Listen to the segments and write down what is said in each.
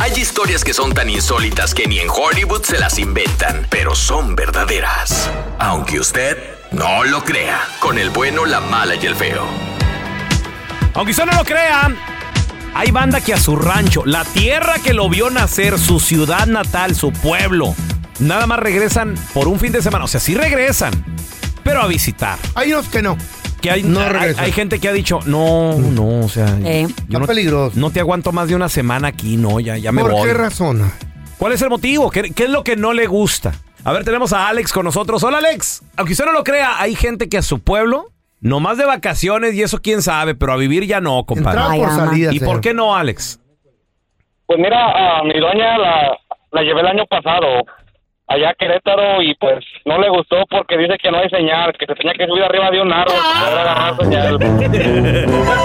Hay historias que son tan insólitas que ni en Hollywood se las inventan, pero son verdaderas. Aunque usted no lo crea, con el bueno, la mala y el feo. Aunque usted no lo crea, hay banda que a su rancho, la tierra que lo vio nacer, su ciudad natal, su pueblo, nada más regresan por un fin de semana. O sea, sí regresan, pero a visitar. Hay unos que no. Que hay, No hay- gente que ha dicho, no, no, o sea, Eh. yo no, peligroso. no te aguanto más de una semana aquí, no, ya, ya me ¿Por voy. qué razón? ¿Cuál es el motivo? ¿Qué, qué es lo que no le gusta? A ver, tenemos a Alex con nosotros. Hola, Alex. Aunque usted no lo crea, hay gente que a su pueblo, nomás de vacaciones y eso quién sabe, pero a vivir ya no, compadre. Ay, por salida. ¿Y por qué no, Alex? Pues mira, a mi doña la, la llevé el año pasado allá a Querétaro y pues no le gustó porque dice que no hay señal, que se tenía que subir arriba de un árbol para poder agarrar señal.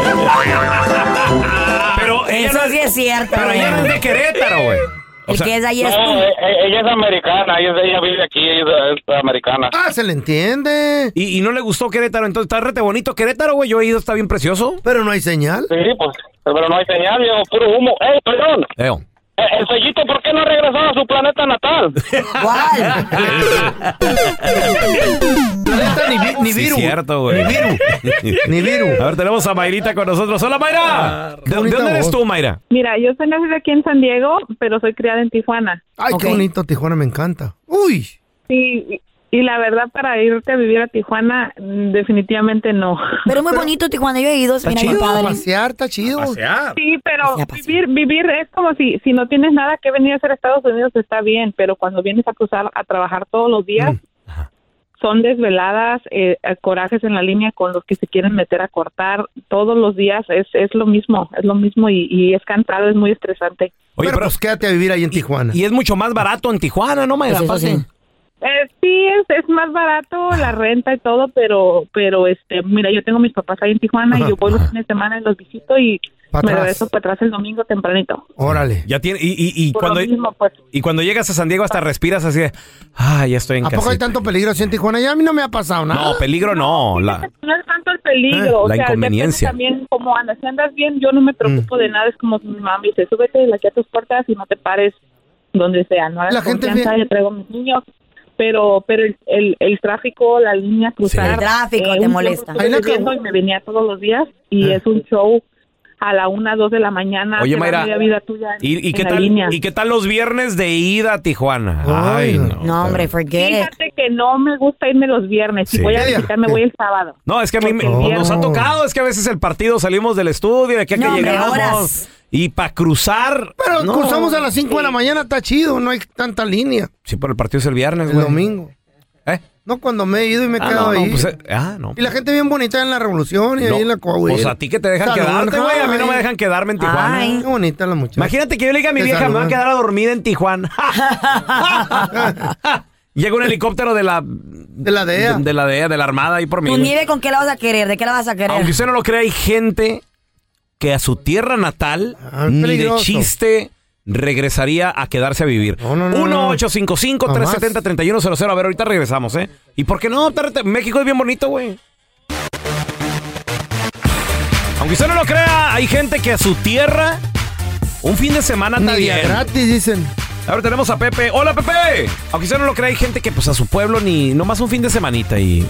Pero ella Eso no- sí es cierto, Pero ella no es de Querétaro, güey. O El sea, que es de ahí es No, e- e- ella es americana, ella, ella vive aquí, ella es, americana. Ah, se le entiende. y, y no le gustó Querétaro, entonces está rete bonito Querétaro, güey. Yo he ido, está bien precioso. Pero no hay señal. Sí, pues, pero no hay señal, viejo, puro humo. ¡Ey, perdón! Eo. Eh, El sellito, ¿por qué no ha regresado a su planeta natal? ¿Cuál? Ni, vi- ni Sí, viru. cierto, güey. Ni viru. Ni viru. A ver, tenemos a Mayrita con nosotros. Hola, Mayra. ¿De, de dónde eres tú, Mayra? Mira, yo soy nacida aquí en San Diego, pero soy criada en Tijuana. Ay, Ok. qué bonito Tijuana, me encanta. Uy. Sí, y, la verdad, para irte a vivir a Tijuana, mm, definitivamente no. Pero es muy bonito Tijuana, yo he ido, Está mira bien chido. padre. Pasear, está chido. Sí, pero pasó. vivir, vivir es como si, si no tienes nada que venir a hacer a Estados Unidos está bien, pero cuando vienes a cruzar a trabajar todos los días, son desveladas, eh, eh, corajes en la línea con los que se quieren meter a cortar todos los días, es, es lo mismo, es lo mismo y, y es cansado, es muy estresante. Oye, pero, pero- pues quédate a vivir ahí en Tijuana. Y es mucho más barato en Tijuana, ¿no, Mayra? Pues. Eh, sí, es, es más barato la renta y todo, pero, pero este, mira, yo tengo mis papás ahí en Tijuana y yo voy los fines de semana y los visito y me atrás. regreso para atrás el domingo tempranito. Órale. Ya tiene, y, y, cuando, mismo, pues. y cuando llegas a San Diego hasta respiras así de, ah, ya estoy en ¿A poco hay casita". tanto peligro así en Tijuana? Ya a mí no me ha pasado nada. No, peligro no. La, No es tanto el peligro, Eh, o la sea, inconveniencia. depende también cómo andas. Si andas bien, yo no me preocupo de nada. Es como si mi mamá me dice, súbete de aquí a tus puertas y no te pares donde sea. No hagas La gente confianza, bien- yo traigo a mis niños. Pero, pero el, el, el tráfico, la línea cruzar. El tráfico te un tiempo molesta. viviendo acabo- y me venía todos los días y Ah. es un show a la una, dos de la mañana. Oye, Mayra, media vida tuya en- ¿Y, y en qué la tal, línea. ¿Y qué tal los viernes de ida a Tijuana? Ay, no. No, hombre, forget it. Fíjate que no me gusta irme los viernes. Si Sí. voy a visitar, me voy el sábado. No, es que a mí me- nos ha tocado, es que a veces el partido salimos del estudio, de aquí a que No, hombre, llegamos. horas. Y para cruzar. Pero no. cruzamos a las 5 de la mañana, está chido, no hay tanta línea. Sí, pero el partido es el viernes, El güey. domingo. No, cuando me he ido y me he Ah, quedado no, no, ahí. pues, eh, ah, no. Y la gente bien bonita en la Revolución y No, ahí en la Coahuila. Pues a ti que te dejan Saludan, quedarte, güey. A mí no me dejan quedarme en Tijuana. Ay, qué bonita la muchacha. Imagínate que yo le diga a mi Te vieja, me voy a quedar a dormir en Tijuana. Llega un helicóptero de la... De la DEA. De, la DEA, de la Armada, ahí por mí. ¿Tu nieve con qué la vas a querer? ¿De qué la vas a querer? Aunque usted no lo crea, hay gente que a su tierra natal Ah, ni de chiste regresaría a quedarse a vivir. no, no. 1-855-370-3100. A ver, ahorita regresamos, ¿eh? ¿Y por qué no? México es bien bonito, güey. Aunque usted no lo crea, hay gente que a su tierra un fin de semana día bien. gratis, dicen. Ahora tenemos a Pepe. ¡Hola, Pepe! Aunque usted no lo crea, hay gente que pues a su pueblo ni nomás un fin de semanita y,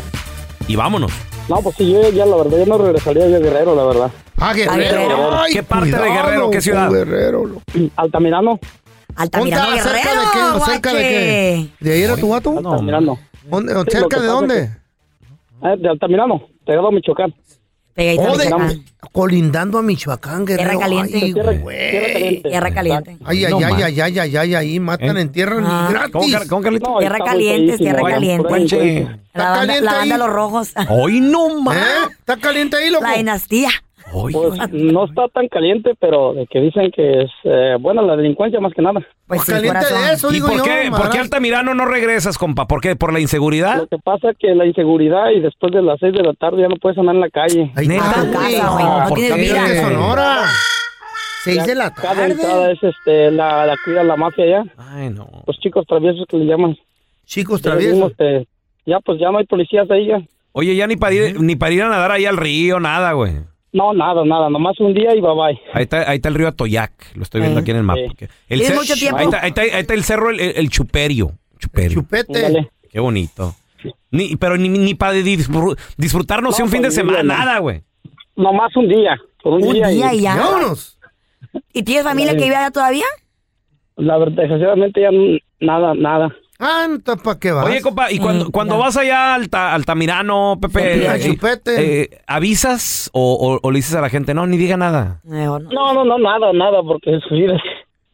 y vámonos. No, pues sí, yo ya la verdad, yo no regresaría yo a Guerrero, la verdad. Ah, Guerrero. Ay, ¿Qué parte de Guerrero? ¿Qué ciudad? Guerrero. lo- Altamirano. Altamirano ¿Cerca de qué? ¿O cerca de qué? ¿De ahí era tu vato? Altamirano. ¿Dónde- o Sí, lo ¿Cerca de dónde? Eh, de Altamirano, pegado a Michoacán. Pegadito a Oh, Michoacán. colindando a Michoacán, Guerrero. Tierra caliente. Ay, Tierra- güey. Tierra caliente. Tierra caliente. Ay, ay, No, ay, ay, ay, ay, ay, ahí matan ¿Eh? en tierra Ah. gratis. ¿Cómo? No, Tierra está caliente, tierra caliente. La ¿Está banda, caliente la banda ahí? Los Rojos. Hoy no más. ¿Eh? ¿Está caliente ahí, loco? La dinastía. Hoy. Pues no está tan caliente, pero de que dicen que es eh, buena la delincuencia más que nada. Pues Pues caliente de eso, ¿Y digo por yo. qué, por qué. Altamirano no regresas, compa? ¿Por qué? ¿Por la inseguridad? Lo que pasa es que la inseguridad y después de las 6 de la tarde ya no puedes andar en la calle. Ahí está, güey. güey. No ¿por tienes qué? vida. de Sonora. Seis de la Cada entrada tarde. es este, la, la cuida la mafia ya. Ay, no. Los chicos traviesos que le llaman. Chicos Ya traviesos. vimos que ya pues ya no hay policías ahí ya. Oye, ya ni para ir, ni para ir a nadar ahí al río, nada, güey. No, nada, nada, nomás un día y bye bye. Ahí está, ahí está el río Atoyac, lo estoy viendo Eh. aquí en el mapa. Sí. El ¿Tienes cer- mucho tiempo? Ahí está, ahí está- ahí está el cerro, el, el- el Chuperio. Chuperio. Chupete. Qué bonito. Ni, pero ni, ni para disfrutar, no sé, No, un fin de pues, semana, nada, güey. Nomás un día. Por un, Un día y ya. Vámonos. ¿Y tienes familia que vive allá todavía? La verdad, desgraciadamente ya nada, nada. Ah, entonces, ¿para qué vas? Oye, compa, y cuando, Eh, cuando vas allá a Alta, Altamirano, Pepe, al eh, Chupete. eh, ¿avisas o, o- o le dices a la gente, no, ni diga nada? Mejor no. No, no, nada, nada, porque su vida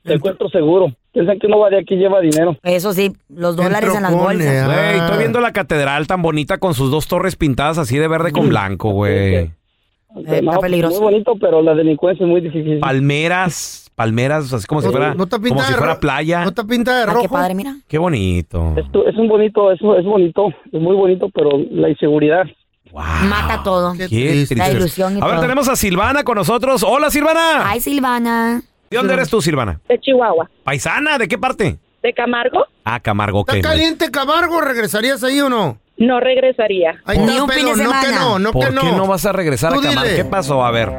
es encuentro seguro. Piensan que uno va de aquí y lleva dinero. Eso sí, los dólares en las bolsas. ah. Güey, estoy viendo la catedral tan bonita con sus dos torres pintadas así de verde con blanco, güey. Eh, está No, pues, peligroso. Muy bonito, pero la delincuencia es muy difícil. Palmeras, palmeras, así como si No- fuera, no está como si fuera playa. ¿No está pintada de Ah, rojo? qué padre, mira. Qué bonito. Esto es un bonito, es, es bonito, es muy bonito, pero la inseguridad. Wow. Mata todo. Qué Qué triste. La ilusión y A ver, todo. tenemos a Silvana con nosotros. Hola, Silvana. Ay, Silvana. ¿De dónde eres tú, Silvana? De Chihuahua. ¿Paisana? ¿De qué parte? De Camargo, Ah, Camargo, ¿Está ok. caliente Camargo? ¿Regresarías ahí o no? No regresaría. Ahí Ni está, un fin pero de no que semana. no, no ¿Por que no. qué no vas a regresar Tú a Camargo? dile. ¿Qué pasó? A ver.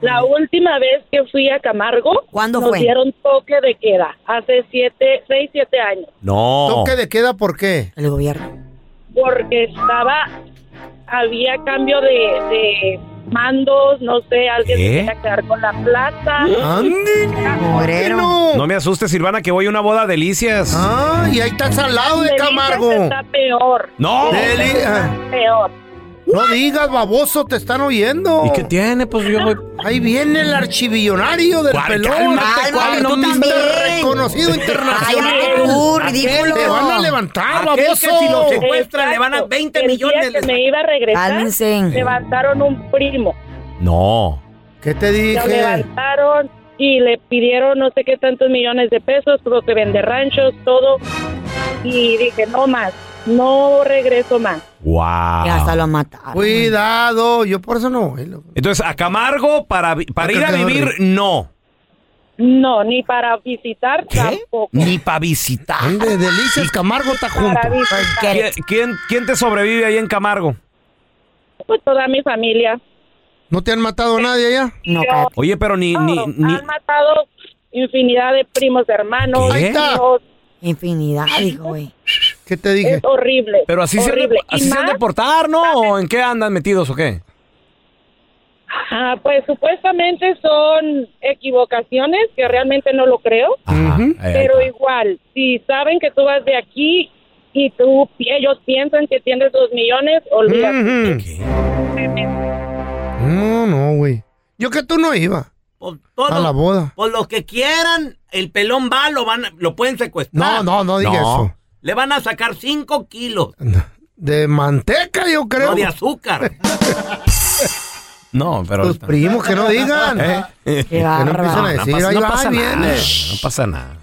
La última vez que fui a Camargo, ¿Cuándo nos fue? dieron toque de queda, hace siete, seis, siete años, No. ¿Toque de queda por qué? El gobierno. porque estaba, había cambio de, de mandos, no sé, alguien ¿Qué? se quería quedar con la plaza. ¡Ande! ¿Por qué Moreno. no? Me asustes, Silvana, que voy a una boda de delicias. Ah, y ahí estás al lado de Camargo. Está peor. No. Deli- ah, Peor. No digas, baboso, te están oyendo. ¿Y qué tiene? Pues yo voy. Ahí viene el archivillonario del ¿Cuál? pelón. Cálmate, ¿cuál? no Tú también. reconocido internacional. Cállate tú, ridículo. Te van a levantar, Aquel que baboso. si lo secuestran le van a Exacto. 20 El millones. día que me iba a regresar, Cálmense. levantaron un primo. No. ¿Qué te Lo dije? levantaron y le pidieron no sé qué tantos millones de pesos, tuvo que vender ranchos, todo. Y dije, no más, no regreso más. Wow. Y hasta lo mataron. Cuidado, yo por eso no voy. loco. Entonces, a Camargo, para, vi- para ir a Acá, vivir, no. No, ni para visitar tampoco. Ni para visitar. ¿Dónde? Delicias Camargo está junto. Para visitar. ¿Quién, quién, quién te sobrevive ahí en Camargo? Pues toda mi familia. ¿No te han matado nadie allá? No, Yo-. Oye, pero ni, ni, No, ni- Han matado infinidad de primos, hermanos, ¿Qué? hijos. Infinidad, dijo, güey. ¿Qué te dije? Es horrible. Pero así se, han de, horrible. así Y se han de portar, ¿no? ¿O en qué andan metidos o qué? Ah, pues supuestamente son equivocaciones, que realmente no lo creo. Pero igual, si saben que tú vas de aquí y tú ellos piensan que tienes dos millones, olvídate. No, no, güey. Yo que tú no iba. A la boda. Por lo que quieran, el pelón va, lo van, a- lo pueden No, secuestrar. no, no diga eso. Le van a sacar 5 kilos. De manteca, yo creo. No de azúcar. No, pero. Tus primos que no digan. ¿Eh? Que no empiecen a decir, pasa, ahí no va, pasa ahí nada. No pasa nada.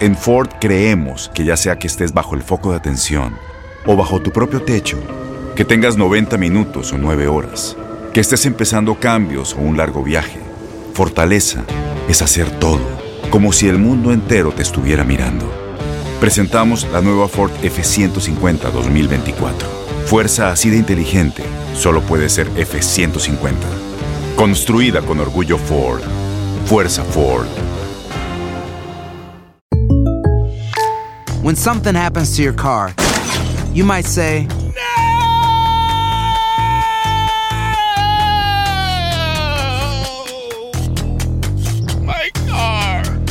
En Ford creemos que ya sea que estés bajo el foco de atención o bajo tu propio techo, que tengas 90 minutos o 9 horas, que estés empezando cambios o un largo viaje, fortaleza es hacer todo, como si el mundo entero te estuviera mirando. Presentamos la nueva Ford F150 2024. Fuerza así de inteligente solo puede ser F150. Construida con orgullo Ford. Fuerza Ford. When something happens to your car, you might say,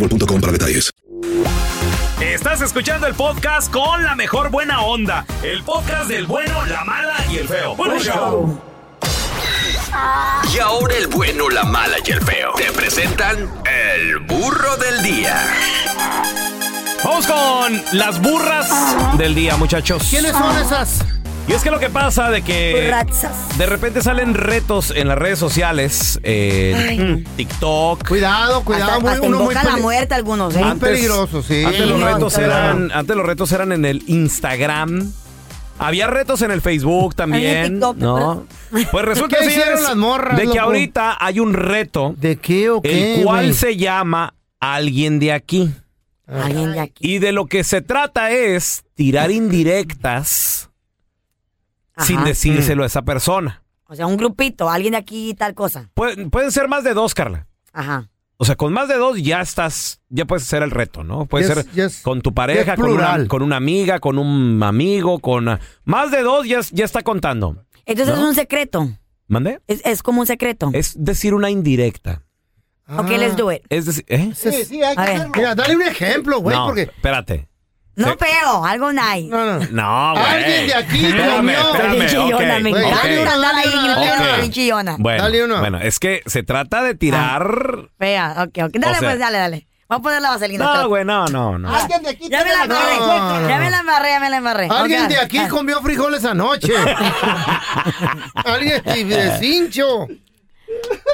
boostmobile.com para detalles. Estás escuchando el podcast con la mejor buena onda. El podcast del bueno, la mala y el feo. Bueno, show. Y ahora el bueno, la mala y el feo. Te presentan el burro del día. Vamos con las burras del día, muchachos. ¿Quiénes son esas? Y es que lo que pasa de que de repente salen retos en las redes sociales, en TikTok. Cuidado, cuidado. Hasta, muy- hasta uno muy invoca la peli- muerte algunos, ¿eh? Muy peligroso, sí. Antes los Sí, retos eran, antes los retos eran en el Instagram. Había retos en el Facebook También en también, TikTok, ¿no? Pues resulta, ¿Qué hicieron señores, las morras, de que loco? ahorita hay un reto, ¿De qué o qué? el cual güey? se llama Alguien de aquí. Alguien de aquí. Y de lo que se trata es tirar indirectas Ajá. sin decírselo a esa persona. O sea, un grupito, alguien de aquí y tal cosa. Pueden, pueden ser más de dos, Carla. Ajá. O sea, con más de dos ya estás, ya puedes hacer el reto, ¿no? Puede ser con tu pareja, con una, con una amiga, con un amigo, con... ah, Más de dos ya, es- ya está contando. Entonces ¿No? es un secreto. ¿Mande? Es, es como un secreto. Es decir una indirecta. Ok, let's do it. Es decir, ¿eh? Sí, sí, hay A ver. Mira, dale un ejemplo, güey, no, porque... espérate. No peo, algo nice. No, no. No, güey. Alguien de aquí Espérame, comió. espérame, chillona, me encanta dale ok. una, andar ahí gritando, chillona. Bueno, Dale uno. bueno, es que se trata de tirar... Fea, ok, ok. Dale, O sea- pues, dale, dale. Vamos a poner la vaselina. No, güey, no, no, no. Alguien de aquí Ya me la. No, no, Ya me la embarré, ya me la embarré. Alguien de aquí comió frijoles anoche. Alguien de cincho.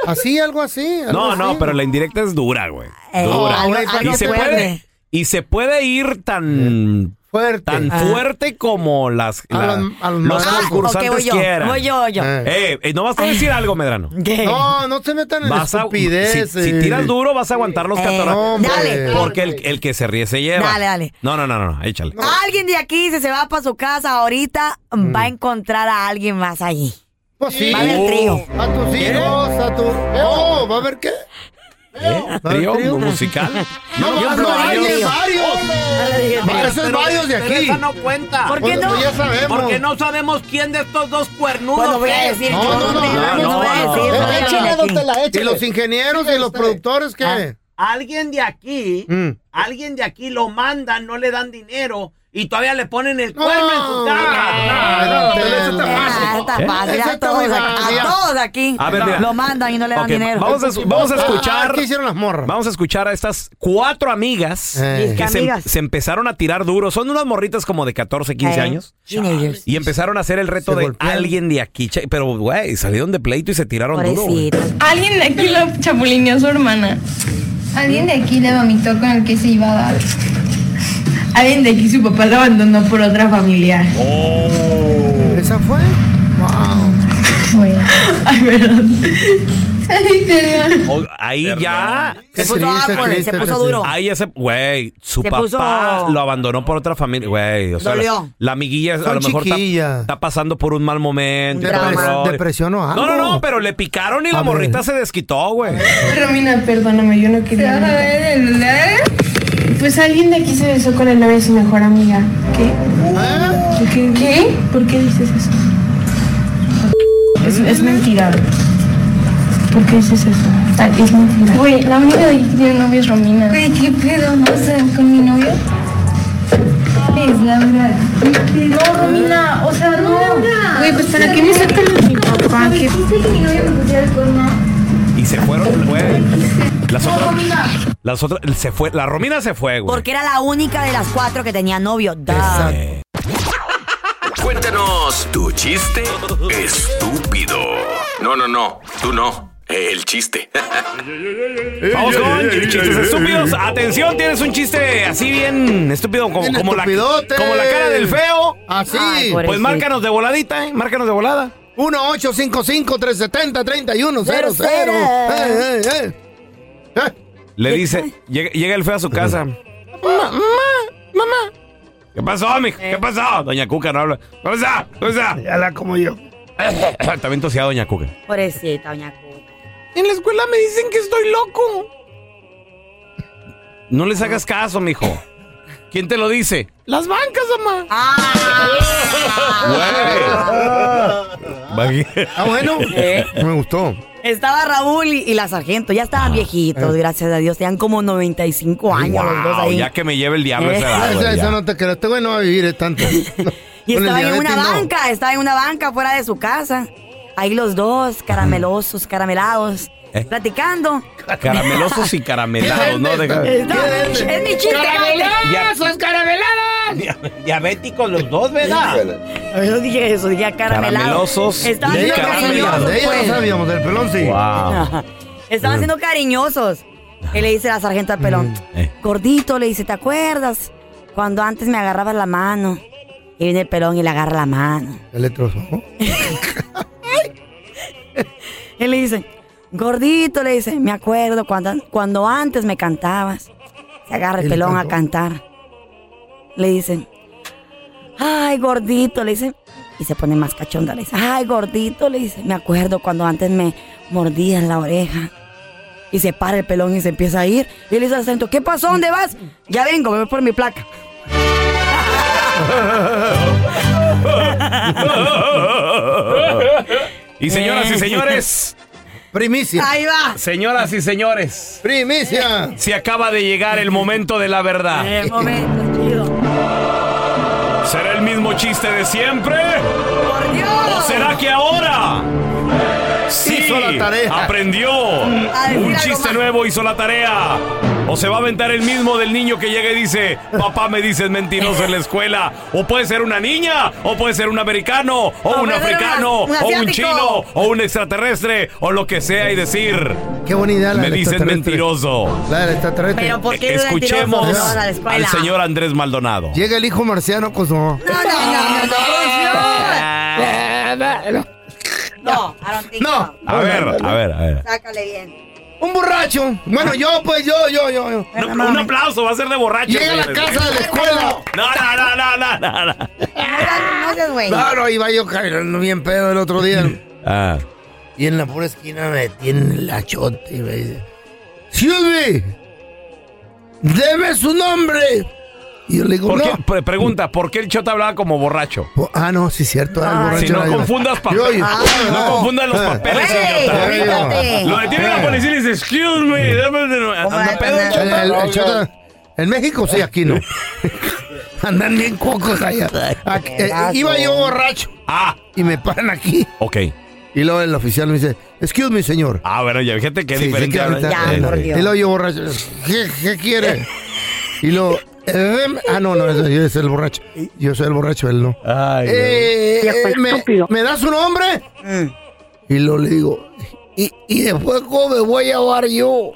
Así, algo así. algo No, no, pero la indirecta es dura, güey. Eh, Dura. algo- güey, algo y se puede y se puede ir tan Fuerte. tan Ah. fuerte como las A la- los- a los los madrazos. concursantes Ok, voy yo, quieran. voy yo, yo. Eh. Eh, eh, no vas a decir algo, Medrano. ¿Qué? No, no se metan en Vas a, si, estupidez. si tiras duro vas a aguantar los Eh, catorrazos. Dale. Porque el, el que se ríe se lleva. Dale, dale. No, no, no, no, no, échale. Alguien de aquí, si se va para su casa ahorita, va a encontrar a alguien más allí. Pues sí. Va a haber trío. A tus hijos, a tu. Oh, ¿va a haber qué? ¿Eh? ¿Trío trío? musical? No, hay varios. Varios de aquí. esa no cuenta. ¿Por qué Pues, no? pues ya sabemos. Porque no sabemos quién de estos dos cuernudos Pues no voy a es. decir No, yo, no, no, hombre, no, no voy a no, decir. no, no, no, échale aquí. ¿Y los ingenieros y los productores qué? Alguien de aquí, Mm. alguien de aquí lo mandan, no le dan dinero y todavía le ponen el cuerno en su cara. no, pero eso está Ah, fácil. está fácil. Eso A todos, aquí- a todos aquí A ver, lo mandan y no le dan dinero. vamos a, vamos a escuchar. Ah, ¿Qué hicieron las morras? Vamos a escuchar a estas cuatro amigas Eh. que se, Amigas. se empezaron a tirar duro. Son unas morritas como de 14, 15 Eh, años. Y empezaron a hacer el reto de alguien de aquí. Pero, güey, salieron de pleito y se tiraron duro. Alguien de aquí lo chapulineó a su hermana. Alguien de aquí le vomitó con el que se iba a dar. Alguien de aquí su papá lo abandonó por otra familia. ¿Esa fue? Wow. Ay, perdón. Ay, perdón. Ahí ya. Se puso triste, se puso duro. Ahí ya se. Güey, su Se papá puso- lo abandonó por otra familia. Güey, o sea, la, la amiguilla a lo mejor está, está pasando por un mal momento. Rollo. Depresión o algo. No, no, no, pero le picaron y la ver. morrita se desquitó, güey. Romina, perdóname, yo no quería. Pues alguien de aquí se besó con el novio de su mejor amiga. ¿Qué? ¿Qué? ¿Qué? ¿Por qué dices eso? Es, es mentira. ¿Por qué dices eso? Es mentira. Güey, la única de aquí que tiene novio es Romina. Güey, ¿qué pedo? ¿No sé con mi novio? Es la verdad. No, Romina, o sea, no. Güey, pues ¿para qué me sacan mi papá? ¿Qué? que mi novio me pusiera el cuerno? Y se fueron, güey. Las otras. Las otras. Se fue. La Romina se fue, güey. Porque era la única de las cuatro que tenía novio. Duh. Cuéntanos tu chiste estúpido. No, no, no, tú no. El chiste. Vamos con chistes estúpidos. Atención, tienes un chiste así bien estúpido como, Bien como, la, estupidote. como la cara del feo. Así. Ay, Pues márcanos de voladita, ¿eh? Márcanos de volada. 1-855-370-3100. Cero, Eh, eh, eh. Eh, Le dice, llega, llega el feo a su casa. Mamá, mamá. ¿Qué pasó, mijo? ¿Qué pasó? Doña Cuca no habla. ¿Qué pasó? ¿Qué pasó? Ya la como yo. También tosía Doña Cuca. Pobrecita, doña Cuca. En la escuela me dicen que estoy loco. No les hagas caso, mijo. ¿Quién te lo dice? Las bancas, mamá. Güey. Ah, bueno. Me gustó. Estaba Raúl y, y la sargento. Ya estaban viejitos, gracias a Dios. Tenían como 95 años los dos Wow, ahí. ya que me lleve el diablo Eh. esa edad, güey, esa ya. no te creo. Este güey no va a vivir tanto. Y Con el estaba en una no. banca, estaba en una banca fuera de su casa. Ahí los dos, caramelosos, caramelados, ¿Eh? platicando. Caramelosos y caramelados, ¿no? Deja- No, es mi chiste. ¡Caramelados, caramelados! Diabéticos los dos, ¿verdad? Yo no dije eso, dije caramelados. Caramelosos Estaban y caramelados. De ella pues. no sabíamos, del pelón sí. Wow. Estaban siendo cariñosos. Y le dice la sargento al pelón, Eh. gordito, le dice, ¿te acuerdas? Cuando antes me agarrabas la mano. Y viene el pelón y le agarra la mano. El letroso. Él le dice, gordito, le dice, me acuerdo cuando, cuando antes me cantabas. Se agarra el ¿Y le pelón a cantar. Le dice, ay, gordito, le dice. Y se pone más cachonda, le dice, ay, gordito, le dice, me acuerdo cuando antes me mordías la oreja. Y se para el pelón y se empieza a ir. Y le dice al sargento, ¿qué pasó? ¿Dónde vas? Ya vengo, me voy por mi placa. Y señoras y señores, Primicia. Ahí va. señoras y señores, Primicia. se acaba de llegar el momento de la verdad. El momento, chido. ¿Será el mismo chiste de siempre? ¡Por Dios! ¿O será que ahora? Sí, Hizo la tarea. aprendió. Un chiste nuevo hizo la tarea. O se va a aventar el mismo del niño que llega y dice, papá me dices mentiroso en la escuela. O puede ser una niña, o puede ser un americano, o No, un africano, una- un o un chino, o un extraterrestre, o lo que sea y decir, Qué buena idea la me extraterrestre. mentiroso. La del extraterrestre. Pero ¿por qué Escuchemos? No, al señor Andrés Maldonado. Llega el hijo marciano con su... No, no, no, no, no, no. No, I don't think No. so. A ver, a ver, a ver. Sácale bien. Un borracho. Bueno, yo, pues, yo, yo, yo. yo. No, un aplauso, va a ser de borracho. Llega a la casa de la escuela. No, no, no, no, no, no, no. No. No, no, iba yo caminando bien pedo el otro día. Ah, Y en la pura esquina me tiene la chota y me dice: ¡Silvi! ¡Debe su nombre! Y yo le digo: ¿por No. qué- pre- pregunta, ¿por qué el chota hablaba como borracho? Oh, Ah, no, sí, cierto. ah, el borracho Si no era confundas papeles. yo. No confundas los papeles, idiota. fíjate. Lo detiene la policía y le dice, excuse me, dame de nuevo". Anda pedo, El, chota. el- el chota- En México sí, aquí no. Andan bien cocos allá. Aquí, eh, iba yo borracho. Ah. Y me paran aquí. Ok. Y luego el oficial me dice, excuse me, señor. Ah, bueno, ya fíjate que Sí, sí, diferente. que ahorita- habla. Y luego yo borracho. ¿Qué, qué quiere? Y luego... eh, ah, no, no, ese es el borracho. Yo soy el borracho, él no. Ay, Eh, eh, me, ¿Me da su nombre? Y luego le digo, ¿y, y después cómo me voy a llevar yo?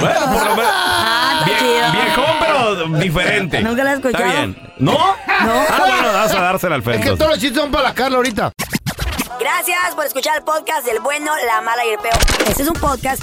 Bueno, por lo menos. Vie- viejón, pero diferente. Nunca la he escuchado. Está bien. ¿No? No. Ah, bueno, vas a dársela al Es que todos los chistes son para la Carla ahorita. Gracias por escuchar el podcast del bueno, la mala y el peor. Este es un podcast